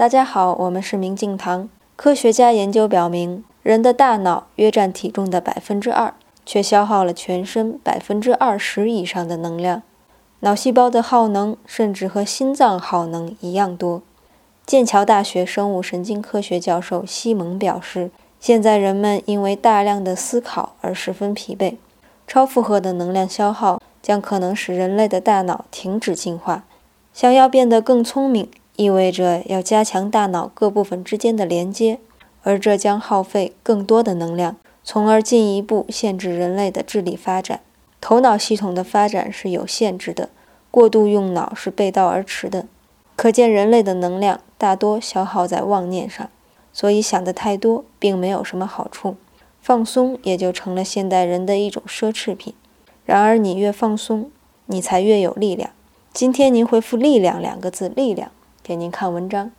大家好，我们是明镜堂。科学家研究表明，人的大脑约占体重的百分之二，却消耗了全身百分之二十以上的能量。脑细胞的耗能甚至和心脏耗能一样多。剑桥大学生物神经科学教授西蒙表示，现在人们因为大量的思考而十分疲惫，超负荷的能量消耗将可能使人类的大脑停止进化。想要变得更聪明，意味着要加强大脑各部分之间的连接，而这将耗费更多的能量，从而进一步限制人类的智力发展。头脑系统的发展是有限制的，过度用脑是背道而驰的。可见，人类的能量大多消耗在妄念上，所以想得太多并没有什么好处，放松也就成了现代人的一种奢侈品。然而，你越放松，你才越有力量。今天您回复“力量”两个字，力量，给您看文章。